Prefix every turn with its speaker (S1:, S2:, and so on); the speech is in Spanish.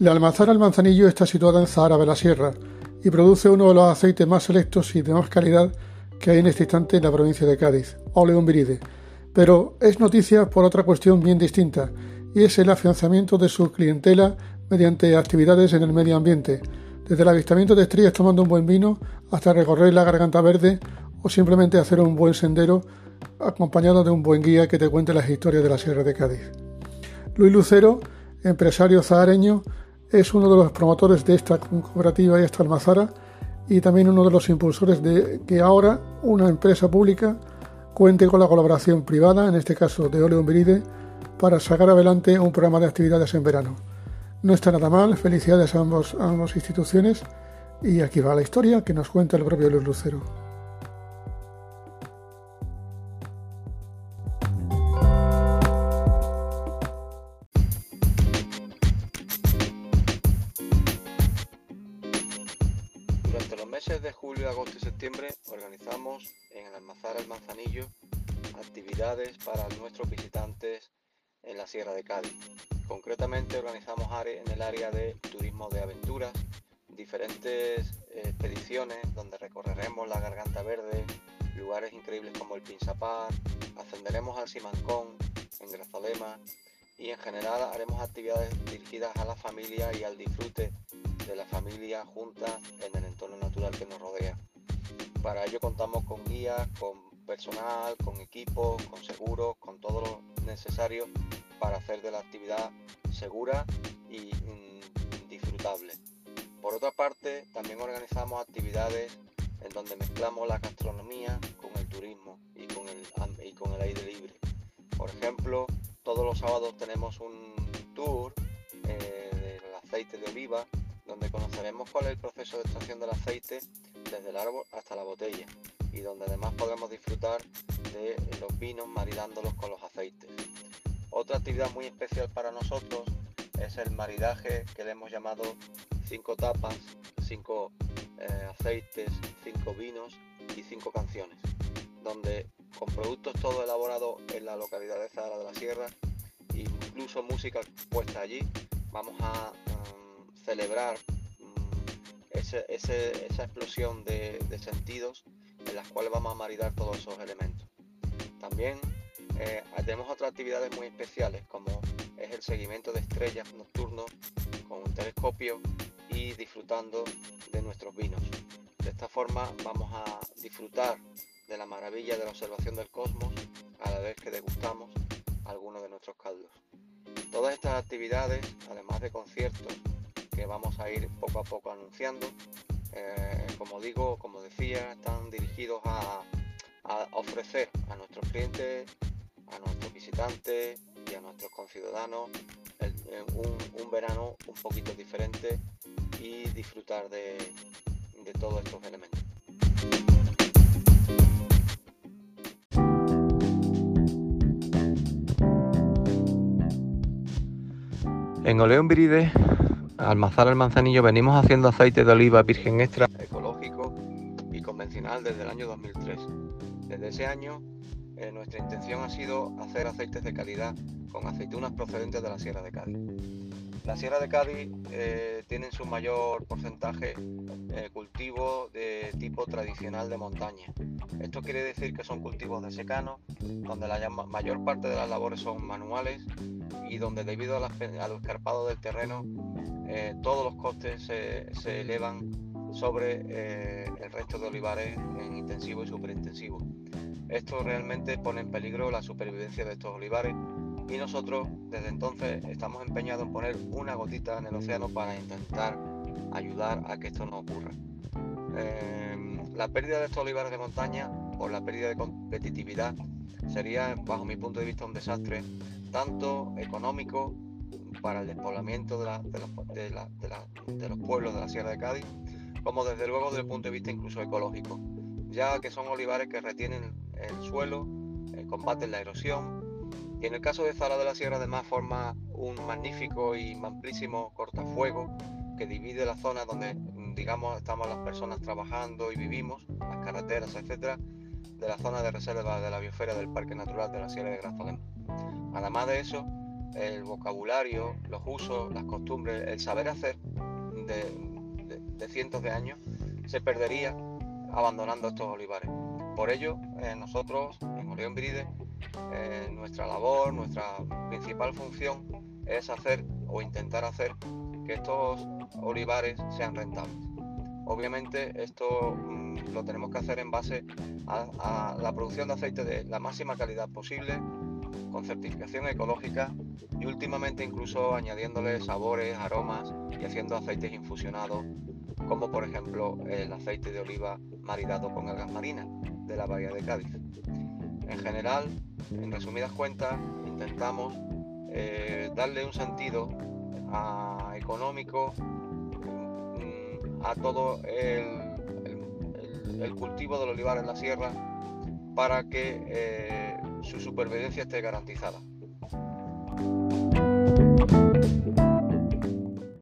S1: La almazara El Manzanillo está situada en Zahara de la Sierra y produce uno de los aceites más selectos y de más calidad que hay en este instante en la provincia de Cádiz, Oleum Viride. Pero es noticia por otra cuestión bien distinta, y es el afianzamiento de su clientela mediante actividades en el medio ambiente, desde el avistamiento de estrellas tomando un buen vino hasta recorrer la garganta verde o simplemente hacer un buen sendero acompañado de un buen guía que te cuente las historias de la Sierra de Cádiz. Luis Lucero, empresario zahareño, es uno de los promotores de esta cooperativa y esta almazara y también uno de los impulsores de que ahora una empresa pública cuente con la colaboración privada, en este caso de Oleum Viride, para sacar adelante un programa de actividades en verano. No está nada mal, felicidades a, ambos, a ambas instituciones y aquí va la historia que nos cuenta el propio Luis Lucero.
S2: De julio, agosto y septiembre organizamos en el Almazara El Manzanillo actividades para nuestros visitantes en la Sierra de Cádiz. Concretamente organizamos en el área de turismo de aventuras, diferentes expediciones donde recorreremos la Garganta Verde, lugares increíbles como el Pinsapar, ascenderemos al Simancón en Grazalema y en general haremos actividades dirigidas a la familia y al disfrute de la familia junta en el entorno natural que nos rodea. Para ello contamos con guías, con personal, con equipos, con seguros, con todo lo necesario para hacer de la actividad segura y mm, disfrutable. Por otra parte, también organizamos actividades en donde mezclamos la gastronomía con el turismo y con el, y con el aire libre. Por ejemplo, todos los sábados tenemos un tour eh, del aceite de oliva conoceremos cuál es el proceso de extracción del aceite desde el árbol hasta la botella y donde además podremos disfrutar de los vinos maridándolos con los aceites. Otra actividad muy especial para nosotros es el maridaje que le hemos llamado cinco tapas, cinco eh, aceites, cinco vinos y cinco canciones, donde con productos todo elaborados en la localidad de Zahara de la Sierra, incluso música puesta allí, vamos a celebrar esa explosión de, sentidos en las cuales vamos a maridar todos esos elementos. También eh, tenemos otras actividades muy especiales como es el seguimiento de estrellas nocturnos con un telescopio y disfrutando de nuestros vinos. De esta forma vamos a disfrutar de la maravilla de la observación del cosmos a la vez que degustamos algunos de nuestros caldos. Todas estas actividades, además de conciertos que vamos a ir poco a poco anunciando. Eh, como digo, como decía, están dirigidos a, ofrecer a nuestros clientes, a nuestros visitantes y a nuestros conciudadanos un, verano un poquito diferente y disfrutar de, de todos estos elementos. En Oleón Viride Almazar el Manzanillo venimos haciendo aceite de oliva virgen extra ecológico y convencional desde el año 2003. Desde ese año eh, nuestra intención ha sido hacer aceites de calidad con aceitunas procedentes de la Sierra de Cádiz. La Sierra de Cádiz eh, tiene su mayor porcentaje eh, cultivos de tipo tradicional de montaña. Esto quiere decir que son cultivos de secano, donde la mayor parte de las labores son manuales y donde debido a, a lo escarpado del terreno eh, todos los costes se, elevan sobre eh, el resto de olivares en intensivo y superintensivo. Esto realmente pone en peligro la supervivencia de estos olivares y nosotros desde entonces estamos empeñados en poner una gotita en el océano para intentar ayudar a que esto no ocurra. Eh, la pérdida de estos olivares de montaña o la pérdida de competitividad sería, bajo mi punto de vista, un desastre tanto económico para el despoblamiento de, los pueblos de la Sierra de Cádiz, como desde luego desde el punto de vista incluso ecológico, ya que son olivares que retienen el suelo, eh, combaten la erosión, y en el caso de Zara de la Sierra además forma un magnífico y amplísimo cortafuego que divide la zona donde digamos estamos las personas trabajando y vivimos, las carreteras, etcétera, de la zona de reserva de la biosfera del Parque Natural de la Sierra de Grazalema. Además de eso, el vocabulario, los usos, las costumbres, el saber hacer de, cientos de años se perdería abandonando estos olivares. Por ello, eh, nosotros en Oleón Bride, eh, nuestra labor, nuestra principal función es hacer o intentar hacer que estos olivares sean rentables. Obviamente esto mm, lo tenemos que hacer en base a, la producción de aceite de la máxima calidad posible, con certificación ecológica y últimamente incluso añadiéndole sabores, aromas y haciendo aceites infusionados, como por ejemplo el aceite de oliva maridado con algas marinas de la bahía de Cádiz. En general, en resumidas cuentas, intentamos eh, darle un sentido económico mm, a todo el, cultivo del olivar en la sierra para que eh, su supervivencia esté garantizada.